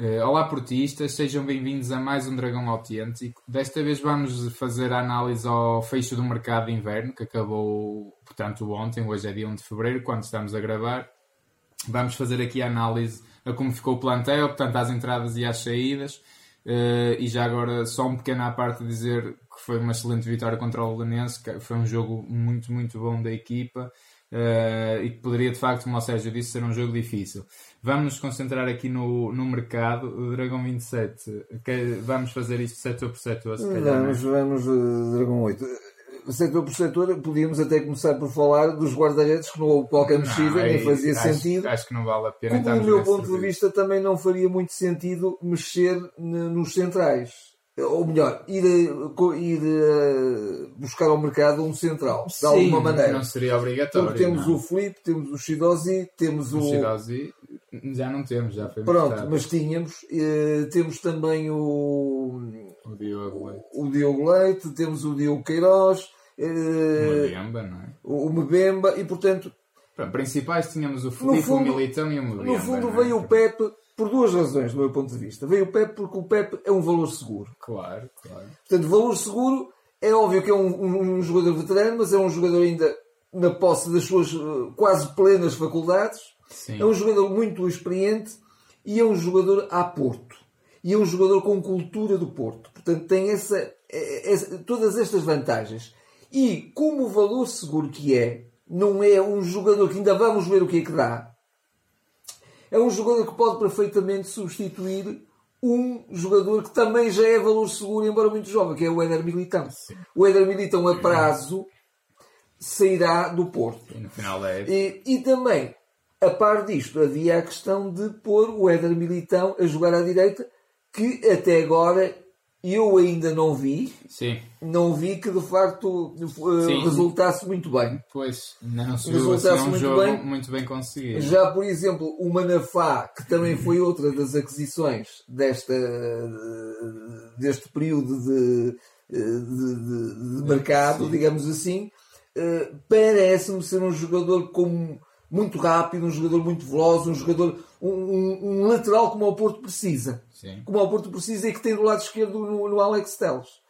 Uh, olá portistas, sejam bem-vindos a mais um Dragão Autêntico. Desta vez vamos fazer a análise ao fecho do mercado de inverno, que acabou, portanto, ontem, hoje é dia 1 de Fevereiro, quando estamos a gravar. Vamos fazer aqui a análise a como ficou o plantel, portanto, às entradas e às saídas. Uh, e já agora, só um pequeno à parte dizer que foi uma excelente vitória contra o Belenense, que foi um jogo muito, muito bom da equipa. Uh, e que poderia de facto, como o Sérgio disse, ser um jogo difícil. Vamos nos concentrar aqui no, no mercado. O Dragão 27, que, vamos fazer isto setor por setor, se calhar. É? Vamos, vamos, uh, Dragão 8. Setor por setor, podíamos até começar por falar dos guarda-redes, que não houve qualquer mexida, nem fazia acho, sentido. Acho que não vale a pena. Como, do meu ponto de vista, também não faria muito sentido mexer nos centrais ou melhor, ir, ir buscar ao mercado um central, de Sim, alguma maneira. Não seria obrigatório. Porque temos não. o Felipe, temos o Shidozi, temos o. O já não temos, já foi Pronto, mostrado. mas tínhamos. Uh, temos também o. O Diogo Leite. O Diogo Leite, temos o Diogo Queiroz. Uh, o Mbemba, não é? O, o Mbemba, e portanto. Pronto, principais tínhamos o Felipe, fundo, o Militão e o Mbemba. No fundo é? veio o Pepe por duas razões, do meu ponto de vista. Veio o Pepe porque o Pepe é um valor seguro. Claro, claro. Portanto, valor seguro é óbvio que é um, um, um jogador veterano, mas é um jogador ainda na posse das suas uh, quase plenas faculdades. Sim. É um jogador muito experiente e é um jogador a Porto. E é um jogador com cultura do Porto. Portanto, tem essa, essa, todas estas vantagens. E como valor seguro que é, não é um jogador que ainda vamos ver o que é que dá, é um jogador que pode perfeitamente substituir um jogador que também já é valor seguro, embora muito jovem, que é o Éder Militão. O Éder Militão a prazo sairá do Porto. E no final é. E, e também, a par disto, havia a questão de pôr o Éder Militão a jogar à direita, que até agora eu ainda não vi. Sim. Não vi que de facto uh, resultasse muito bem. Pois, não se resultasse assim, um muito jogo bem. muito bem conseguido. Já, por exemplo, o Manafá, que também foi outra das aquisições desta, deste período de, de, de, de mercado, Sim. digamos assim, uh, parece-me ser um jogador com muito rápido, um jogador muito veloz, um jogador, um, um, um lateral como o Porto precisa. Sim. Como o Porto precisa e que tem do lado esquerdo no, no Alex Teles.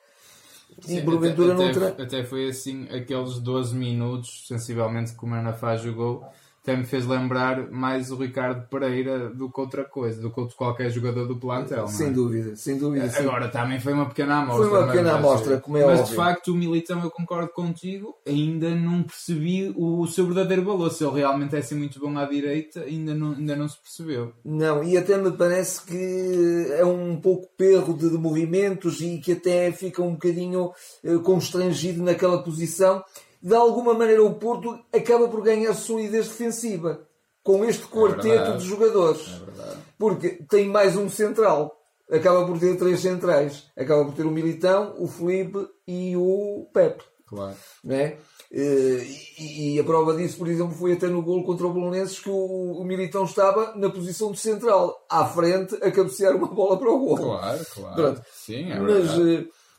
E porventura até, não terá... até foi assim, aqueles 12 minutos, sensivelmente, que o Manafá jogou, até me fez lembrar mais o Ricardo Pereira do que outra coisa, do que qualquer jogador do plantel. Sem é? dúvida, sem dúvida. Sim. Agora também foi uma pequena amostra. Foi uma pequena amostra, como é Mas óbvio. de facto o Militão, eu concordo contigo, ainda não percebi o seu verdadeiro valor. Se ele realmente é assim muito bom à direita, ainda não, ainda não se percebeu. Não, e até me parece que é um pouco perro de, de movimentos e que até fica um bocadinho eh, constrangido naquela posição de alguma maneira o Porto acaba por ganhar solidez defensiva com este quarteto é de jogadores. É porque tem mais um central. Acaba por ter três centrais. Acaba por ter o Militão, o Felipe e o Pepe. Claro. Né? E, e, a prova disso, por exemplo, foi até no gol contra o Bolonenses que o, o, Militão estava na posição de central, à frente, a cabecear uma bola para o gol. Claro, claro. Sim, é Mas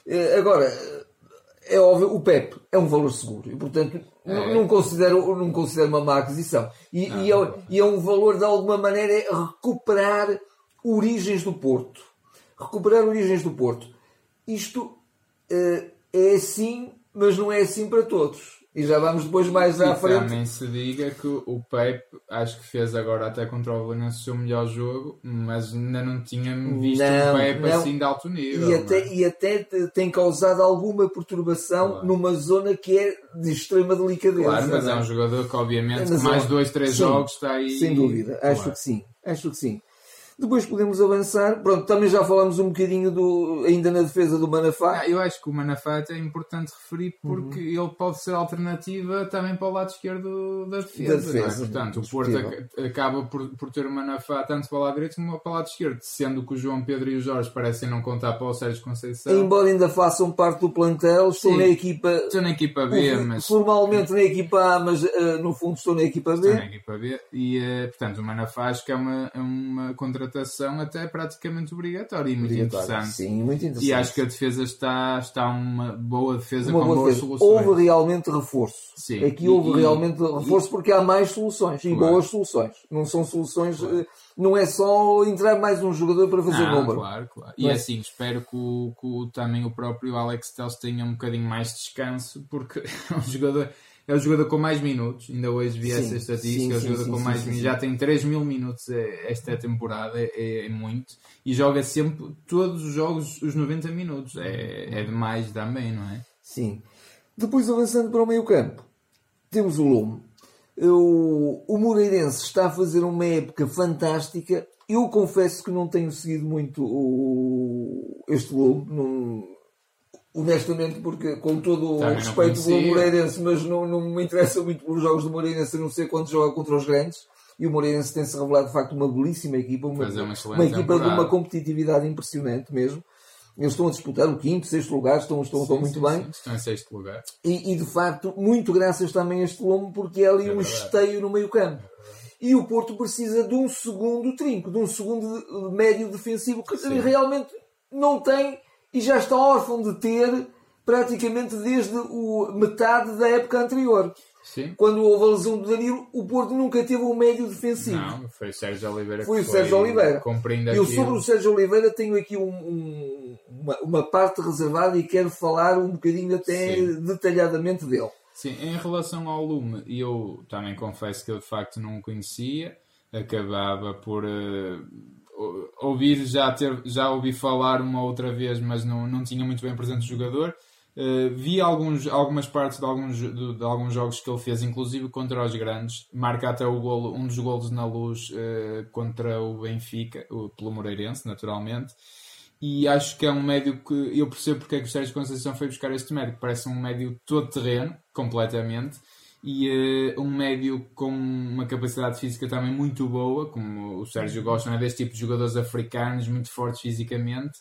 eh, agora é óbvio, o PEP é um valor seguro e, portanto, é. não, considero, não considero uma má aquisição. E, não, e, é, e, é, um valor, de alguma maneira, é recuperar origens do Porto. Recuperar origens do Porto. Isto uh, é assim, mas não é assim para todos. E já vamos depois mais à frente. Também se diga que o Pepe acho que fez agora até contra o Belenenses o seu melhor jogo, mas ainda não tinha visto não, o Pepe não. assim de alto nível. E até, é? e até tem causado alguma perturbação claro. numa zona que é de extrema delicadeza. Claro, mas é? é um jogador que obviamente com mais dois, três sim, jogos está aí. Sem dúvida, acho claro. que sim. Acho que sim. Depois podemos avançar. Pronto, também já falamos um bocadinho do, ainda na defesa do Manafá. Ah, eu acho que o Manafá é importante referir porque uhum. ele pode ser alternativa também para o lado esquerdo da defesa. Da defesa é? Portanto, o Porto acaba por, por ter o Manafá tanto para o lado direito como para o lado esquerdo, sendo que o João Pedro e o Jorge parecem não contar para o Sérgio Conceição. Embora ainda façam parte do plantel, estou Sim, na equipa. Estou na equipa B, mas. Formalmente na equipa A, mas uh, no fundo estou na equipa B. Estou na equipa B e, uh, portanto, o Manafá acho que é uma, é uma contratação contratação até praticamente obrigatória e muito interessante. Sim, muito interessante. E acho que a defesa está, está uma boa defesa Uma com boa boas defesa. soluções. Houve realmente reforço. Sim. Aqui E- houve e- realmente reforço porque há mais soluções e Claro. boas soluções. Não são soluções, eh, não é só entrar mais um jogador para fazer Ah, número. Claro, claro. E Não é? assim, espero que, o, que também o próprio Alex Telles tenha um bocadinho mais de descanso, porque é um jogador, é o jogador com mais minutos. Ainda hoje vi Sim, essa estatística, sim, é o jogador sim, com mais minutos. Já tem 3 mil minutos eh, esta temporada, é, é muito. E joga sempre todos os jogos os 90 minutos. É, é demais também, não é? Sim. Depois avançando para o meio campo, temos o Lume. O, o Moreirense está a fazer uma época fantástica. Eu confesso que não tenho seguido muito o, este Lume. Não, honestamente, porque com todo o Também não respeito pelo. Moreirense, mas não, não me interessa muito pelos jogos do Moreirense, a não ser quando joga contra os grandes. E o Moreirense tem-se revelado de facto uma belíssima equipa, uma, Fazer uma uma equipa de uma competitividade impressionante mesmo. Eles estão a disputar o quinto, sexto lugar, estão, estão, estão Sim, muito sim, bem. sim. Estão em sexto lugar. E, e, de facto, muito graças também a este Lombo, porque é ali É um verdade. esteio no meio campo. E o Porto precisa de um segundo trinco, de um segundo médio defensivo que realmente não tem e já está órfão de ter praticamente desde o metade da época anterior. Sim. Quando houve a lesão do Danilo, o Porto nunca teve um médio defensivo. Não, foi o Sérgio Oliveira Foi que o Sérgio Oliveira. Eu sobre o Sérgio Oliveira tenho aqui um- um- uma, uma parte reservada e quero falar um bocadinho até Sim. detalhadamente dele. Sim, em relação ao Lume, eu também confesso que eu de facto não o conhecia, acabava por ou- ouvir, já, ter, já ouvi falar uma outra vez, mas não, não tinha muito bem presente o jogador. Eh, vi alguns, algumas partes de alguns, de, de alguns jogos que ele fez, inclusive contra os grandes. Marca até o golo, um dos golos na luz eh, contra o Benfica, o, pelo Moreirense, naturalmente. E acho que é um médio que eu percebo porque é que o Sérgio Conceição foi buscar este médio, parece um médio todo terreno, completamente, e eh, um médio com uma capacidade física também muito boa, como o Sérgio gosta, não é? deste tipo de jogadores africanos, muito fortes fisicamente.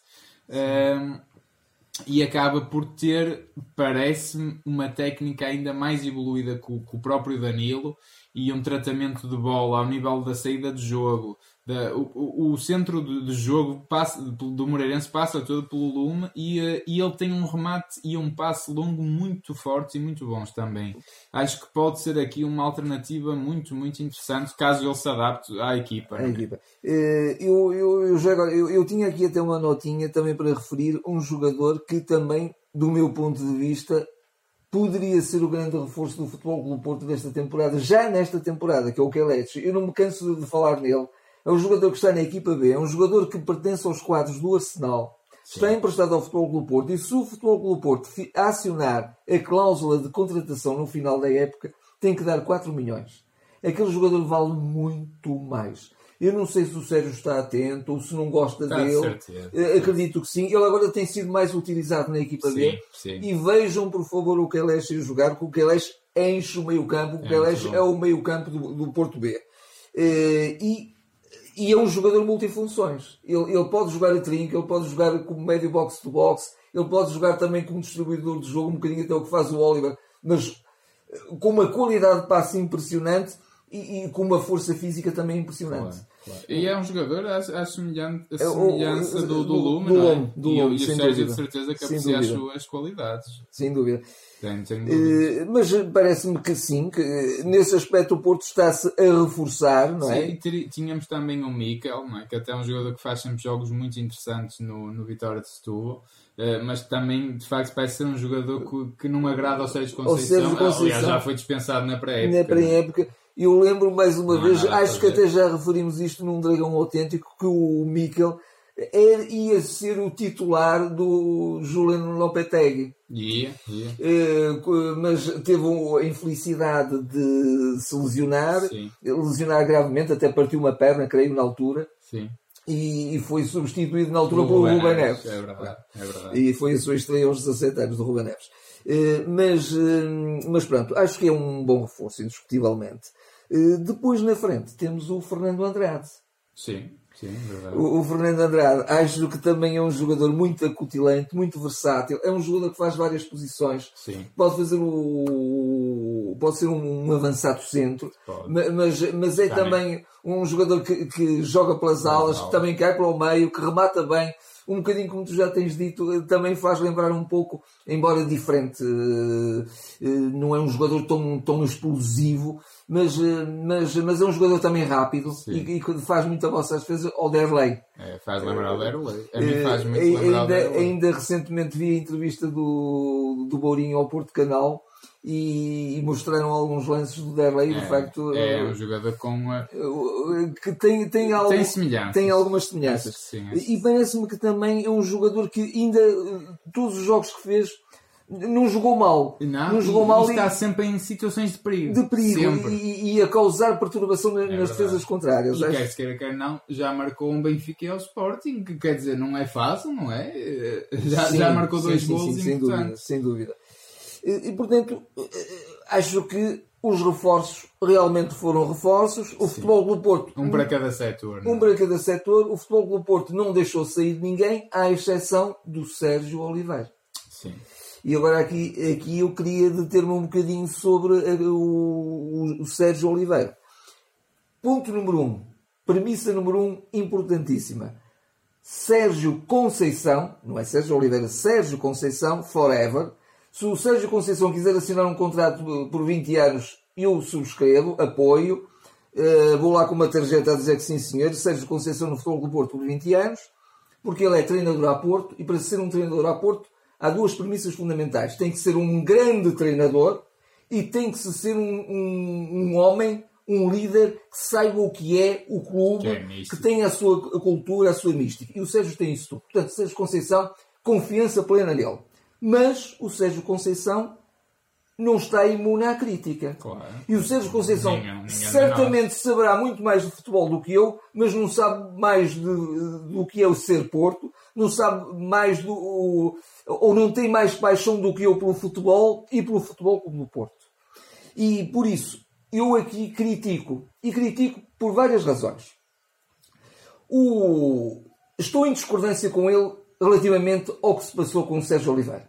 E acaba por ter, parece-me, uma técnica ainda mais evoluída que o, que o próprio Danilo e um tratamento de bola ao nível da saída de jogo. Da, o, o- centro de, de jogo passa, do Moreirense passa todo pelo Lume e, eh, e ele tem um remate e um passe longo muito fortes e muito bons também. Acho que pode ser aqui uma alternativa muito, muito interessante caso ele se adapte à equipa. é? equipa. Eh, Eu, eu, eu, já agora, eu, eu tinha aqui até uma notinha também para referir um jogador que também, do meu ponto de vista, poderia ser o grande reforço do Futebol Clube Porto desta temporada, já nesta temporada, que é o Kelechi. Eu não me canso de falar nele. É um jogador que está na equipa B, é um jogador que pertence aos quadros do Arsenal. Está emprestado ao Futebol Clube Porto e se o Futebol Clube Porto acionar a cláusula de contratação no final da época, tem que dar 4 milhões. Aquele jogador vale muito mais. Eu não sei se o Sérgio está atento ou se não gosta Está de dele. certeza. Eh, Acredito que sim. Ele agora tem sido mais utilizado na equipa B. Sim, sim. E vejam, por favor, o Kelechi a jogar, porque o Kelechi enche o meio campo. O É é o meio campo do, do Porto B. Eh, e, e é um jogador multifunções. Ele, ele pode jogar a trinca, ele pode jogar como médio box-to-box, ele pode jogar também como distribuidor de jogo, um bocadinho até o que faz o Oliver, mas eh, com uma qualidade de passe impressionante e, e com uma força física também impressionante. Claro, claro. E é um jogador à, à É, semelhança o- do, do do- Lume, do não é? Lume, do e, o- Lume, e o sem Sérgio de certeza que Sem aprecia as suas qualidades. Sem dúvida. Tem, tem dúvida. Eh, mas parece-me que sim, que eh, nesse aspecto o Porto está-se a reforçar, não é? Sim, e tínhamos também o Mikel, é? que até é um jogador que faz sempre jogos muito interessantes no, no Vitória de Setúbal, eh, mas também de facto parece ser um jogador que, que não agrada ao Sérgio Ao Conceição. Sérgio Conceição. Aliás, já foi dispensado na pré-época. Na pré-época. Eu lembro mais uma Não há vez, acho que até já referimos isto num Dragão Autêntico, que o Mikel era, ia ser o titular do Juliano Lopetegui. Ia. Eh, co- mas teve a infelicidade de se lesionar, Sim, lesionar gravemente, até partiu uma perna, creio, na altura, sim. e, e foi substituído na altura pelo Ruben Neves. É verdade, é verdade. E foi a sua estreia aos 17 anos do Ruben Neves. Eh, mas, eh, mas pronto, acho que é um bom reforço, indiscutivelmente. Eh, depois na frente temos o Fernando Andrade. Sim, sim, verdade. O, o Fernando Andrade acho que também é um jogador muito acutilante, muito versátil. É um jogador que faz várias posições. Sim, Pode fazer o pode ser um, um avançado centro, Pode. mas, mas é também um jogador que, que joga pelas alas, que também cai para o meio, que remata bem. Um bocadinho como tu já tens dito, eh, também faz lembrar um pouco, embora diferente, eh, eh, não é um jogador tão, tão explosivo, mas, mas, mas é um jogador também rápido Sim. e, que faz muita vossa às vezes ao Derlei. É, faz lembrar o Derlei. A mim faz muito lembrar o ainda, ainda recentemente vi a entrevista do, do Bourinho ao Porto Canal e, e mostraram alguns lances do Derlei, de facto, é eh, um jogador com. eh, que tem, tem, algo, Tem semelhanças. tem algumas semelhanças. Sim, acho E parece-me que também é um jogador que ainda, eh, todos os jogos que fez, não jogou mal. Não, jogou e- mal e e- está sempre em situações de perigo. de perigo e, e a causar perturbação na- nas verdade. defesas contrárias. E Acho- quer se queira, quer não, já marcou um Benfica e ao Sporting, que quer dizer, não é fácil, não é? Já, Sim, já marcou sim, dois sim, gols sim, sem dúvida, sem dúvida. E, portanto, eh, acho que os reforços realmente foram reforços. O Futebol do Porto, Um para cada setor. um para cada setor, o Futebol do Porto não deixou sair de ninguém, à exceção do Sérgio Oliveira. Sim. E agora aqui, aqui eu queria deter-me um bocadinho sobre eh, o, o- o Sérgio Oliveira. Ponto número um. Premissa número um, importantíssima. Sérgio Conceição, não é Sérgio Oliveira, Sérgio Conceição, forever. Se o Sérgio Conceição quiser assinar um contrato por 20 anos, eu subscrevo, apoio. Eh, vou lá com uma tarjeta a dizer que sim, senhor. Sérgio Conceição no Futebol do Porto por 20 anos, porque ele é treinador a Porto e para ser um treinador a Porto há duas premissas fundamentais. Tem que ser um grande treinador e tem que se ser um, um- um homem, um líder que saiba o que é o clube, Que é que tem a sua cultura, a sua mística. E o Sérgio tem isso tudo. Portanto, Sérgio Conceição, confiança plena nele. Mas o Sérgio Conceição não está imune à crítica. Claro. E o Sérgio Conceição Ninguém- ninguém certamente saberá muito mais de futebol do que eu, mas não sabe mais de- do que é o ser Porto, não sabe mais do. ou não tem mais paixão do que eu pelo futebol e pelo futebol como do Porto. E por isso, eu aqui critico. E critico por várias razões. O... Estou em discordância com ele relativamente ao que se passou com o Sérgio Oliveira.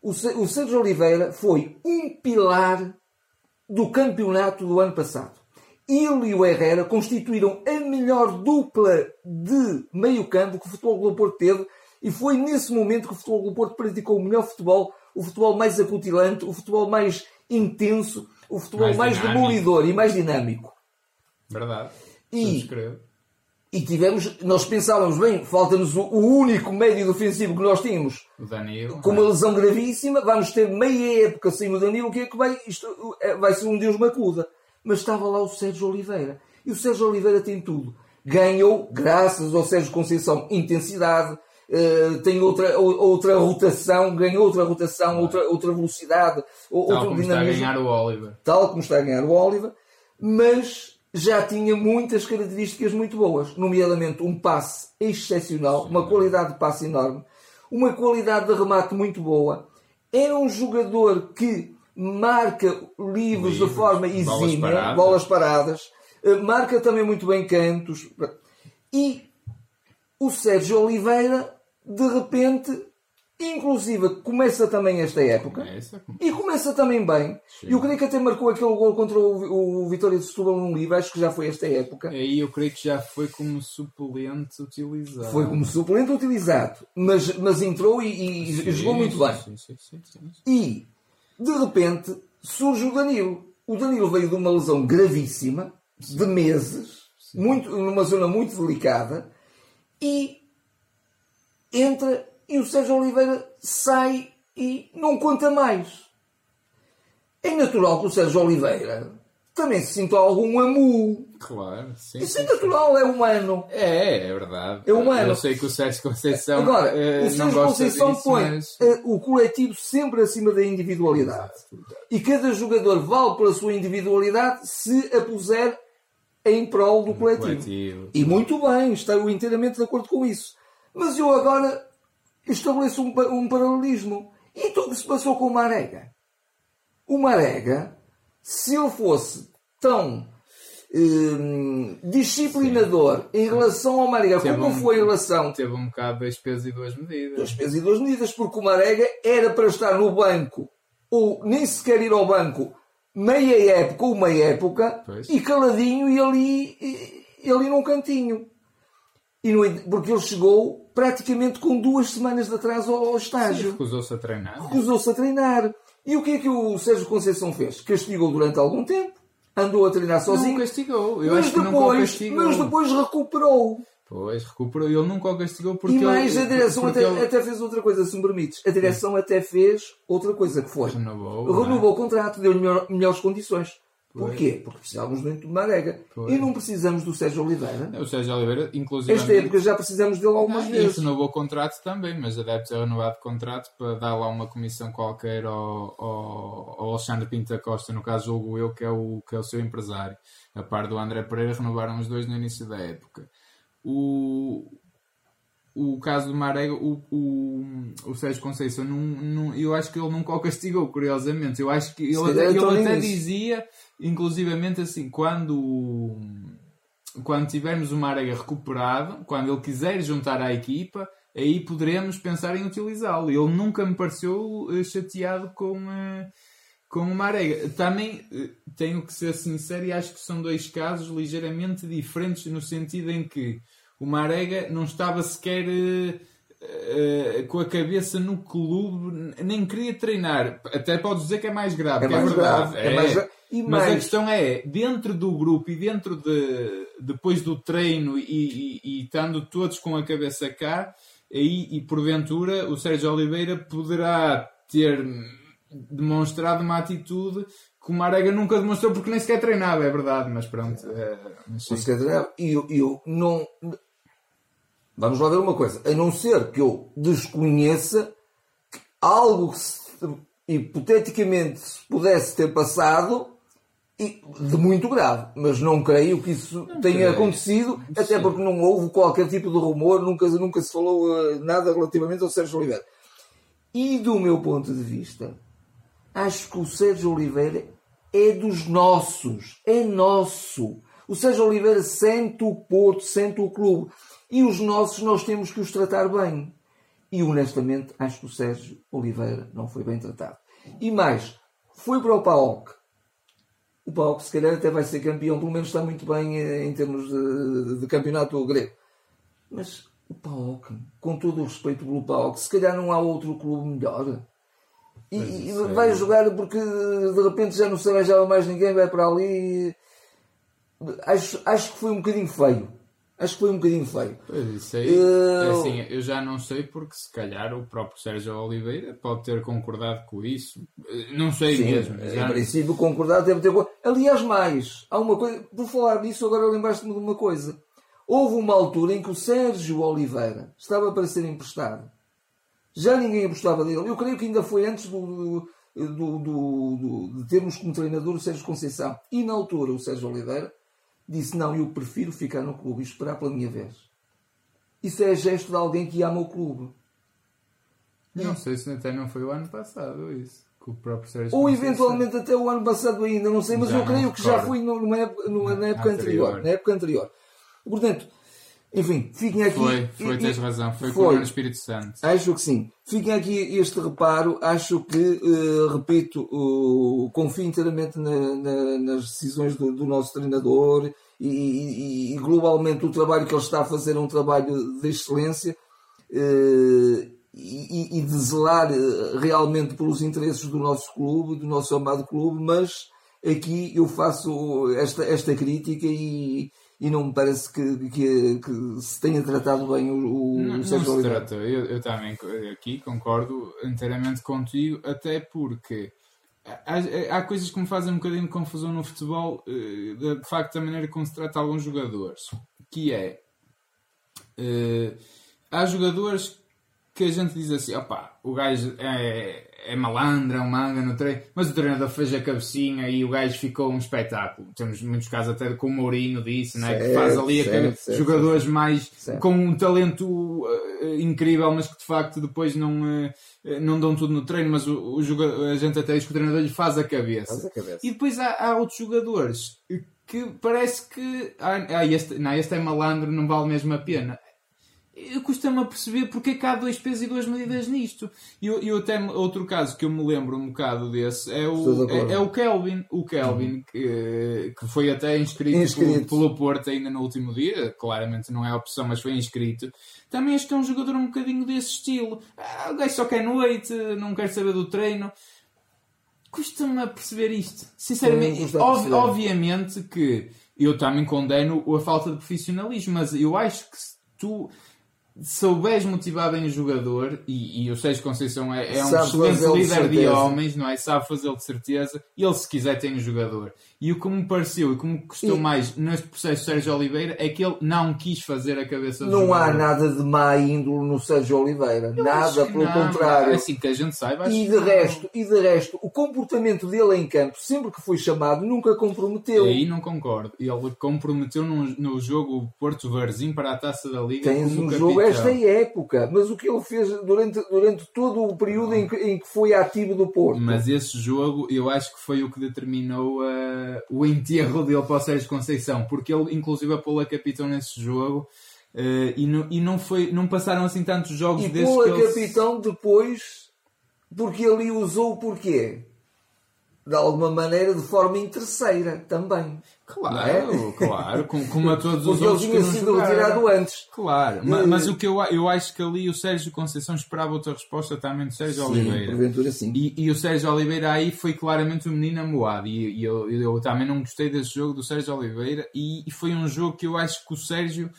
O, Sé- o Sérgio Oliveira foi um pilar do campeonato do ano passado. Ele e o Herrera constituíram a melhor dupla de meio campo que o Futebol Clube do Porto teve e foi nesse momento que o Futebol Clube do Porto praticou o melhor futebol, o futebol mais acutilante, o futebol mais intenso, o futebol Mais mais, demolidor e mais dinâmico. Verdade. E-. E tivemos, nós pensávamos, bem, falta-nos o, o único médio defensivo que nós tínhamos O Danilo. com uma lesão gravíssima, vamos ter meia época sem o Danilo, o que é que vai? Isto é, vai ser um Deus macuda. Mas estava lá o Sérgio Oliveira. E o Sérgio Oliveira tem tudo. Ganhou, graças ao Sérgio Conceição, intensidade, eh, tem outra, ou- outra rotação, ganhou outra rotação, outra, outra velocidade, Tal outro como está a dinamismo ganhar o Oliver. tal como está a ganhar o Oliver, mas já tinha muitas características muito boas, nomeadamente um passe excepcional, uma qualidade de passe enorme, uma qualidade de remate muito boa. Era um jogador que marca livros, de Livros, forma bolas exímia, paradas. bolas paradas, eh, marca também muito bem cantos. E o Sérgio Oliveira, de repente, inclusive, começa também esta época. Essa, E começa também bem. Sim. Eu creio que até marcou aquele gol contra o, o Vitória de Setúbal num livro, acho que já foi esta época. Aí eu creio que já foi como suplente utilizado. Foi como suplente utilizado, mas, mas entrou e, e Sim, jogou muito bem. Sim. E, de repente, surge o Danilo. O Danilo veio de uma lesão gravíssima, de meses, muito, numa zona muito delicada, e entra e o Sérgio Oliveira sai e não conta mais. É natural que o Sérgio Oliveira também se sinta algum amu. Claro, sim. Isso sim, é natural, é humano. É, é verdade. É humano. Eu sei que o Sérgio Conceição Agora, eh, o não Sérgio Conceição disso, põe mas... eh, o coletivo sempre acima da individualidade. E cada jogador vale pela sua individualidade se a puser em prol do coletivo. coletivo. E muito bem, estou inteiramente de acordo com isso. Mas eu agora estabeleço um, um paralelismo. E o que se passou com o Marega? O Marega, se ele fosse tão hum, disciplinador em relação ao Marega, Teve como um- foi em relação Teve um bocado dois pesos e duas medidas. duas pesos e duas medidas, porque o Marega era para estar no banco, ou nem sequer ir ao banco, meia época ou uma época Pois. e caladinho e ali, e- ali num cantinho. E no porque ele chegou praticamente com duas semanas de atraso ao, estágio. Recusou-se a treinar. Recusou-se a treinar. E o que é que o Sérgio Conceição fez? Castigou durante algum tempo, andou a treinar Não sozinho, o castigou. Eu mas, acho que nunca depois, castigou. mas depois recuperou. Pois, recuperou. Ele nunca o castigou porque e mais, ele, a direção até, ele até fez outra coisa, se me permites. A direção até fez outra coisa que foi. renovou. não é? Renovou o contrato, deu-lhe melhor- melhores condições. Porquê? Porque precisávamos muito de Marega. Pois. E não precisamos do Sérgio Oliveira. O Sérgio Oliveira, inclusive. Esta época já precisamos dele algumas E vezes. renovou o contrato também, mas já deve ter renovado o contrato para dar lá uma comissão qualquer ao, ao, ao Alexandre Pinto da Costa, no caso julgo eu, que é, o, que é o seu empresário. A par do André Pereira, renovaram os dois no início da época. O, o caso do Marega, o, o, o Sérgio Conceição, não, não, eu acho que ele nunca o castigou, curiosamente. Eu acho que ele, ele nem até dizia, inclusivamente assim, quando quando tivermos o Marega recuperado, quando ele quiser juntar à equipa, aí poderemos pensar em utilizá-lo. Ele nunca me pareceu eh, chateado com, eh, com o Marega. Também eh, tenho que ser sincero e acho que são dois casos ligeiramente diferentes no sentido em que o Marega não estava sequer eh, eh, com a cabeça no clube, nem queria treinar. Até podes dizer que é mais grave, É que mais é verdade. grave, é mais e Mas a mais- questão é, dentro do grupo e dentro de depois do treino e, e, e estando todos com a cabeça cá, aí e porventura o Sérgio Oliveira poderá ter demonstrado uma atitude que o Marega nunca demonstrou porque nem sequer treinava, é verdade, mas pronto. é, mas sim. E eu, eu não. Vamos lá ver uma coisa. A não ser que eu desconheça que algo que se, hipoteticamente se pudesse ter passado e- de muito grave. Mas não creio que isso tenha creio. acontecido, até porque não houve qualquer tipo de rumor, nunca, nunca se falou eh, nada relativamente ao Sérgio Oliveira. E do meu ponto de vista, acho que o Sérgio Oliveira é dos nossos, é nosso. O Sérgio Oliveira sente o Porto, sente o clube. E os nossos nós temos que os tratar bem. E honestamente acho que o Sérgio Oliveira não foi bem tratado. E mais, foi para o PAOK. O PAOK se calhar até vai ser campeão, pelo menos está muito bem eh, em termos de, de campeonato grego. Mas o PAOK, com todo o respeito pelo PAOK, se calhar não há outro clube melhor. E, e é- vai jogar porque de repente já não se arranjava mais ninguém, vai para ali. Acho, acho que foi um bocadinho feio. Acho que foi um bocadinho feio. Pois, isso aí, Eu- é assim, eu já não sei porque se calhar o próprio Sérgio Oliveira pode ter concordado com isso. Eh, Não sei Sim, mesmo. em já- princípio, concordar deve ter. Aliás, mais, há uma coisa. Por falar nisso, agora lembraste-me de uma coisa. Houve uma altura em que o Sérgio Oliveira estava para ser emprestado. Já ninguém apostava dele. Eu creio que ainda foi antes do, do, do- do- de termos como treinador o Sérgio Conceição. E na altura, o Sérgio Oliveira disse: Não, eu prefiro ficar no clube e esperar pela minha vez. Isso é gesto de alguém que ama o clube. Não sei se até não foi o ano passado isso. Que o próprio Sérgio Ou eventualmente até o ano passado ainda, não sei, mas Já eu creio que já foi numa época, numa- na época Anterior. anterior. Na época anterior. Portanto, enfim, fiquem aqui. Foi, foi, e- tens e- razão. Foi, foi. o Espírito Santo. Acho que sim. Fiquem aqui este reparo. Acho que, eh, repito, o- confio inteiramente na- na- nas decisões do, do nosso treinador e, e- globalmente o trabalho que ele está a fazer é um trabalho de excelência e, e- e de zelar eh, realmente pelos interesses do nosso clube, do nosso amado clube, mas aqui eu faço esta, esta crítica e, e não me parece que, que- que se tenha tratado bem o, o Não, não se trata. Eu, eu também aqui concordo inteiramente contigo, até porque há, há coisas que me fazem um bocadinho de confusão no futebol, eh, de, de facto, da maneira como se trata alguns jogadores. Que é. eh, há jogadores que a gente diz assim: opá, o gajo é, é malandro, é um manga no treino, mas o treinador fez a cabecinha e o gajo ficou um espetáculo. Temos muitos casos até com o Mourinho disse, né, que Certo, faz ali a certo, certo, jogadores mais com um talento eh, incrível, mas que de facto depois não, eh, não dão tudo no treino, mas o, o joga- a gente até diz que o treinador lhe faz a cabeça. Faz a cabeça. E depois há, há outros jogadores que parece que ah, ah, este, não, este é malandro, não vale mesmo a pena. Custa-me a perceber porque é que há dois pesos e duas medidas nisto. E eu, eu até outro caso que eu me lembro um bocado desse é o, é, é, o Kelvin. O Kelvin, que, que foi até inscrito, inscrito. Pelo, pelo Porto ainda no último dia, claramente não é opção, mas foi inscrito. Também acho que é um jogador um bocadinho desse estilo. Ah, o gajo só quer noite, não quer saber do treino. Custa-me a perceber isto. Sinceramente, ob obviamente que eu também condeno a falta de profissionalismo, mas eu acho que se tu souberes motivar bem o jogador, e, e o Sérgio Conceição é, é um excelente líder de, de, homens, não é? Sabe fazê-lo de certeza, e ele se quiser tem um jogador. E o que me pareceu e como me custou e... mais neste processo Sérgio Oliveira é que ele não quis fazer a cabeça do Não jogador. há nada de má índole no Sérgio Oliveira, Eu nada, pelo não, contrário. É assim que a gente saiba. E de, resto, e de resto, o comportamento dele em campo, sempre que foi chamado, nunca comprometeu. Aí não concordo. Ele comprometeu no, no jogo Porto Varzim para a taça da Liga. Tens um jogo esta época, mas o que ele fez durante, durante todo o período em que, em que foi ativo do Porto. Mas esse jogo eu acho que foi o que determinou a o enterro dele para o Sérgio Conceição, porque ele inclusive apolou a capitão nesse jogo uh, e, não, e não, foi, não passaram assim tantos jogos e desses. E capitão depois porque ele usou o porquê? de alguma maneira de forma interesseira também. Claro, é? claro, como, a todos os outros que não sido retirado antes. Claro, mas, mas, o que eu, eu acho que ali o Sérgio Conceição esperava outra resposta também do Sérgio sim, Oliveira. Porventura sim. E, e, o Sérgio Oliveira aí foi claramente o um menino amoado. E, e eu, eu, também não gostei desse jogo do Sérgio Oliveira. E, e foi um jogo que eu acho que o Sérgio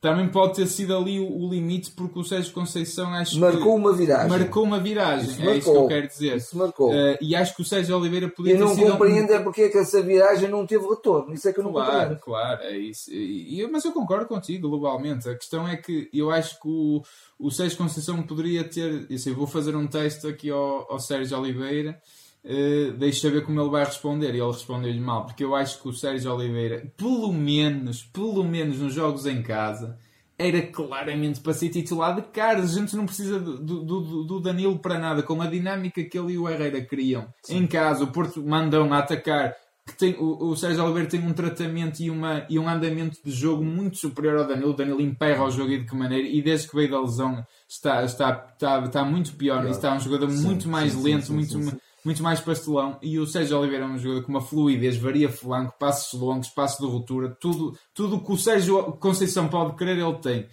também pode ter sido ali o, o limite, porque o Sérgio Conceição acho marcou uma viragem. Marcou uma viragem, isso é marcou. isso que eu quero dizer. Isso marcou. Uh, e acho que o Sérgio Oliveira podia ter não sido. compreendo um... é porque é que essa viragem não teve retorno. Isso é que eu não claro, compreendo. Claro, é isso. E, mas eu concordo contigo globalmente. A questão é que eu acho que o, o Sérgio Conceição poderia ter. Eu sei, vou fazer um teste aqui ao, ao Sérgio Oliveira Uh, deixa ver como ele vai responder. E ele respondeu-lhe mal, porque eu acho que o Sérgio Oliveira, pelo menos, pelo menos nos jogos em casa, era claramente para ser titular de Carlos. A gente não precisa do, do, do, Danilo para nada. Com a dinâmica que ele e o Herrera criam Sim. em casa, o Porto mandam a atacar. Que tem, o, o Sérgio Oliveira tem um tratamento e, uma, e um andamento de jogo muito superior ao Danilo. O Danilo emperra o jogo e de que maneira. E desde que veio da lesão está, está, está, está muito pior. pior. Está um jogador sim, muito mais sim, lento, muito muito mais pastelão. E o Sérgio Oliveira é um jogador com uma fluidez, varia flanco, passos longos, passo de ruptura, tudo tudo que o Sérgio Conceição pode querer, ele tem.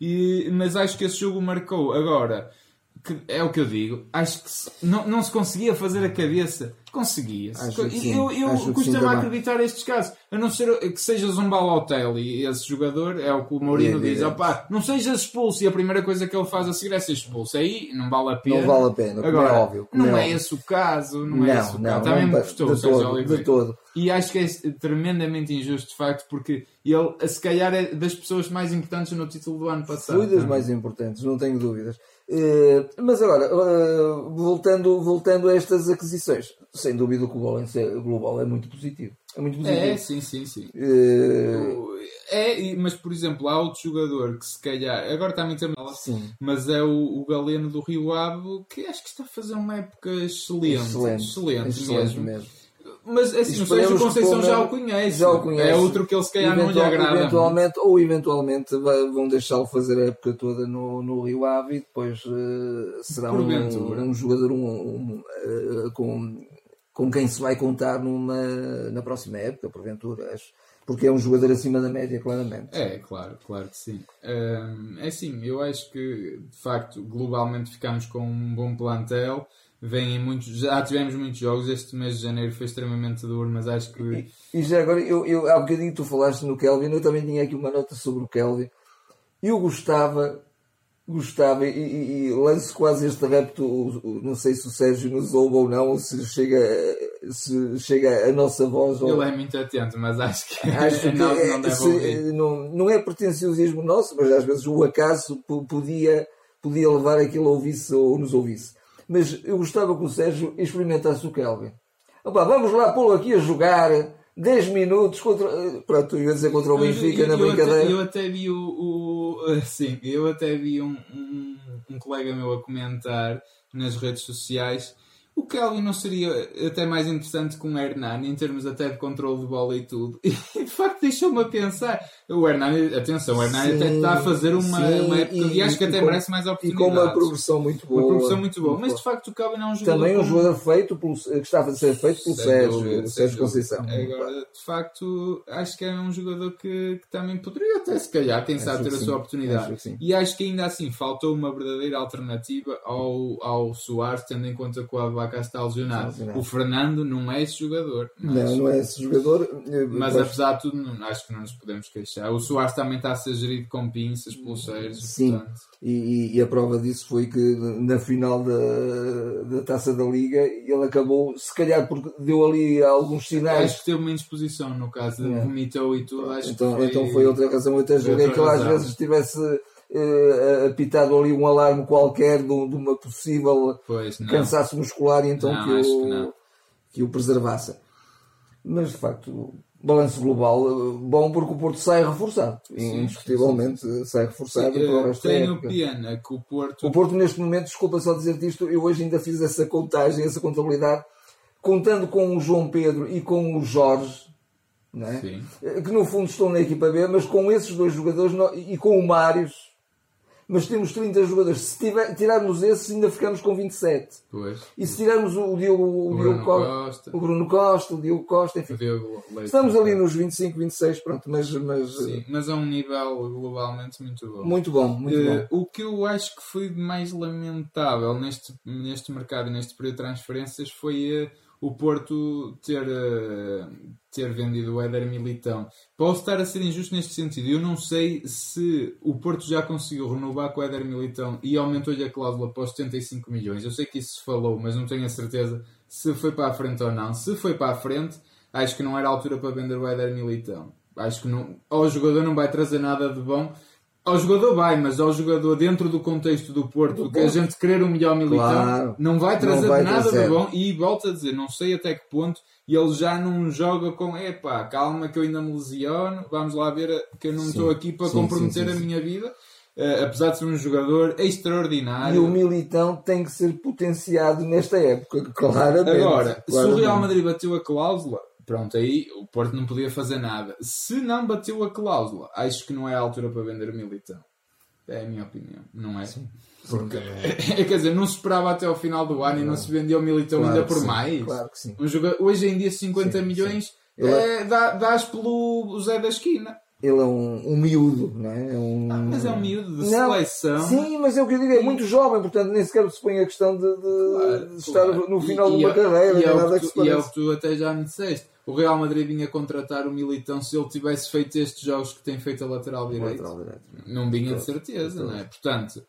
E, mas acho que esse jogo marcou. Agora, é o que eu digo, acho que se, não, não se conseguia fazer a cabeça. Conseguia-se. Eu, eu costumo acreditar estes casos. A não ser que sejas um balotel e esse jogador é o que o Mourinho diz: opá, não sejas expulso. E a primeira coisa que ele faz a seguir é ser expulso. Aí não vale a pena. Não vale a pena, é Agora, é óbvio. Não é, é esse o caso. Não, não é esse o não, caso. Também me gostou o Sérgio Oliveira. De todo. E acho que é tremendamente injusto, de facto, porque ele, se calhar, é das pessoas mais importantes no título do ano passado. Foi das mais importantes, não tenho dúvidas. Uh, mas agora, uh, voltando, voltando a estas aquisições, sem dúvida que o balanço global é muito positivo. É muito positivo. É, sim, sim, sim. Uh... É, mas por exemplo, há outro jogador que se calhar, agora está muito sim. mas é o, o Galeno do Rio Ave que acho que está a fazer uma época excelente. Excelente, excelente, excelente mesmo. mesmo. Mas assim, não sei se o Conceição já o conhece. Já o conhece. É outro que ele se calhar Eventual, não lhe agrada. Eventualmente, ou eventualmente vão deixá-lo fazer a época toda no, no Rio Ave e depois uh, será um, um, jogador um, um, uh, com, com quem se vai contar numa, na próxima época, porventura. Acho porque é um jogador acima da média, claramente. É, claro, claro que sim. é assim, eu acho que de facto globalmente ficamos com um bom plantel vêm muitos, já tivemos muitos jogos, este mês de janeiro foi extremamente duro, mas acho que. E, e já agora, eu, eu, há bocadinho tu falaste no Kelvin, eu também tinha aqui uma nota sobre o Kelvin. Eu gostava, gostava, e, e, e lanço quase este repto, não sei se o Sérgio nos ouve ou não, ou se chega, se chega a nossa voz. Ele ou... é muito atento, mas acho que, acho que não, é, não, se, não, não é pretenciosismo nosso, mas às vezes o acaso podia, podia levar aquilo a ouvisse ou nos ouvisse mas eu gostava que o Sérgio experimentasse o Kelvin. Opa, vamos lá pô-lo aqui a jogar 10 minutos contra. Pronto, eu ia dizer contra o Benfica eu, eu, na brincadeira. Até, eu até vi o. o sim, eu até vi um, um, um, colega meu a comentar nas redes sociais. O Kelly não seria até mais interessante com o Hernani em termos até de controle de bola e tudo. E de facto deixou-me a pensar. O Hernani, atenção, o Hernani até está a fazer uma, sim, uma época e, e acho que até com, merece mais oportunidades. E com uma progressão muito boa. Uma progressão muito boa. Mas de facto o Kelly não é um jogador. Também um como... jogador feito pelo, que estava a ser feito pelo Sérgio, dúvida, Sérgio Conceição. Agora, de facto, acho que é um jogador que, que também poderia até se calhar, quem sabe, ter a sua oportunidade. Acho e acho que ainda assim faltou uma verdadeira alternativa ao, ao Soares, tendo em conta que o Abaca está lesionado. O Fernando não é esse jogador. Mas, não, não é esse jogador. Mas pois... apesar de tudo, não, acho que não nos podemos queixar. O Soares também está a ser gerido com pinças, pulseiros. Sim. Portanto... E, e, a prova disso foi que na final da, da taça da Liga ele acabou, se calhar porque deu ali alguns sinais. Acho que teve uma indisposição no caso, é. vomitou e tudo. Acho então, foi... então foi outra razão. Eu até julguei que ele às vezes tivesse apitado ali um alarme qualquer de, de uma possível pois, cansaço muscular e então não, que, o, que, que o preservasse. Mas de facto balanço global bom porque o Porto sai reforçado. Sim, Indiscutivelmente sim, sai reforçado sim, para o resto Tenho pena que o Porto. O Porto, neste momento, desculpa só dizer isto, eu hoje ainda fiz essa contagem, essa contabilidade, contando com o João Pedro e com o Jorge. É? Que no fundo estão na equipa B, mas com esses dois jogadores e com o Mários, mas temos 30 jogadores. Se tiver, tirarmos esses, ainda ficamos com 27. Pois. E se tirarmos o, Diogo, o, o Diogo Costa, o Bruno Costa, o Diogo Costa, enfim. Diogo Leite, estamos ali nos 25, 26, pronto, mas. mas Sim, mas a um nível globalmente muito bom. Muito bom, muito uh, bom. O que eu acho que foi mais lamentável neste, neste mercado, neste período de transferências, foi. Uh, o Porto ter, uh, ter vendido o Éder Militão. Posso estar a ser injusto neste sentido. Eu não sei se o Porto já conseguiu renovar com o Éder Militão e aumentou-lhe a cláusula para os 75 milhões. Eu sei que isso se falou, mas não tenho a certeza se foi para a frente ou não. Se foi para a frente, acho que não era a altura para vender o Éder Militão. Acho que não, ou o jogador não vai trazer nada de bom ao jogador vai, mas ao jogador dentro do contexto do Porto, do que a gente querer um melhor militão, claro. não vai trazer não vai nada trazer. de bom. E volto a dizer, não sei até que ponto ele já não joga com epá, calma que eu ainda me lesiono, vamos lá ver que eu não estou aqui para sim, comprometer sim, a minha vida. Uh, apesar de ser um jogador extraordinário. E o Militão tem que ser potenciado nesta época, claramente. Agora, claramente. se o Real Madrid bateu a cláusula, Pronto, aí o Porto não podia fazer nada. Se não bateu a cláusula, acho que não é a altura para vender o Militão. É a minha opinião, não é? Sim. Porque, é. quer dizer, não se esperava até ao final do ano claro. e não se vendeu o Militão claro ainda por sim. mais. Claro que sim. Um jogador, hoje em dia, 50 sim, milhões sim. É, dá, dás pelo Zé da esquina. Ele é um, um miúdo, não é? é um... Ah, mas é um miúdo de não, seleção. Sim, mas é o que eu digo, é muito jovem, portanto nem sequer se põe a questão de, de, claro, de estar claro. no final e, de uma e, carreira. E, é nada que tu, e é o que tu até já me disseste o Real Madrid vinha contratar o Militão se ele tivesse feito estes jogos que tem feito a lateral direito. Lateral direito. Não vinha de certeza, não é? Portanto,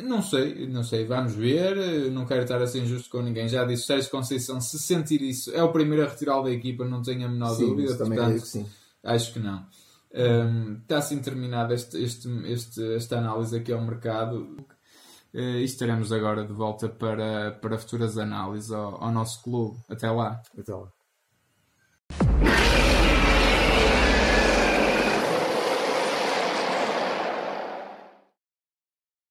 não sei, não sei, vamos ver. Não quero estar assim injusto com ninguém. Já disse, Sérgio Conceição, se sentir isso, é o primeiro a retirá-lo da equipa, não tenho a menor sim, dúvida. Portanto, que acho que não. Um, está assim terminada este, este, este, esta análise aqui ao mercado. Uh, estaremos agora de volta para, para futuras análises ao, ao nosso clube. Até lá. Até lá.